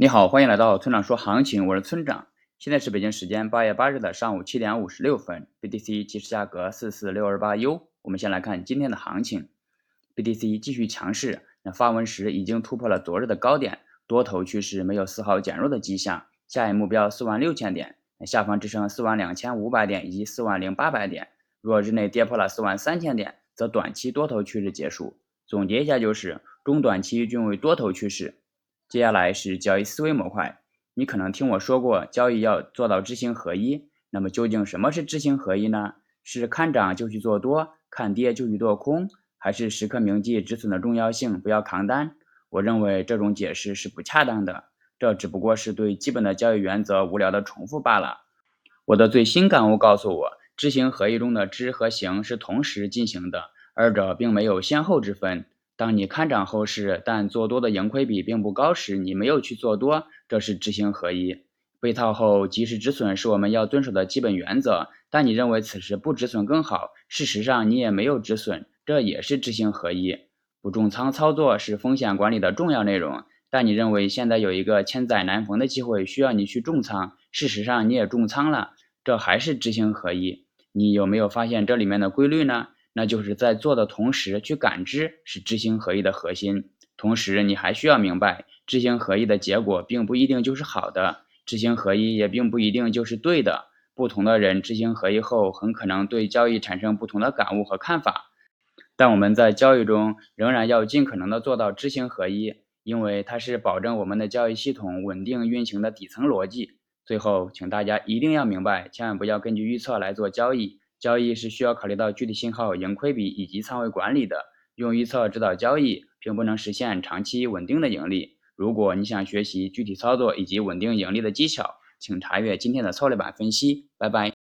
你好，欢迎来到村长说行情，我是村长。现在是北京时间八月八日的上午七点五十六分，BTC 即时价格四四六二八 U。我们先来看今天的行情，BTC 继续强势。那发文时已经突破了昨日的高点，多头趋势没有丝毫减弱的迹象。下一目标四万六千点，下方支撑四万两千五百点以及四万零八百点。若日内跌破了四万三千点，则短期多头趋势结束。总结一下就是，中短期均为多头趋势。接下来是交易思维模块。你可能听我说过，交易要做到知行合一。那么究竟什么是知行合一呢？是看涨就去做多，看跌就去做空，还是时刻铭记止损的重要性，不要扛单？我认为这种解释是不恰当的，这只不过是对基本的交易原则无聊的重复罢了。我的最新感悟告诉我，知行合一中的知和行是同时进行的，二者并没有先后之分。当你看涨后市，但做多的盈亏比并不高时，你没有去做多，这是知行合一。被套后及时止损是我们要遵守的基本原则，但你认为此时不止损更好，事实上你也没有止损，这也是知行合一。不重仓操作是风险管理的重要内容，但你认为现在有一个千载难逢的机会需要你去重仓，事实上你也重仓了，这还是知行合一。你有没有发现这里面的规律呢？那就是在做的同时去感知，是知行合一的核心。同时，你还需要明白，知行合一的结果并不一定就是好的，知行合一也并不一定就是对的。不同的人知行合一后，很可能对交易产生不同的感悟和看法。但我们在交易中仍然要尽可能的做到知行合一，因为它是保证我们的交易系统稳定运行的底层逻辑。最后，请大家一定要明白，千万不要根据预测来做交易。交易是需要考虑到具体信号、盈亏比以及仓位管理的。用预测指导交易，并不能实现长期稳定的盈利。如果你想学习具体操作以及稳定盈利的技巧，请查阅今天的策略版分析。拜拜。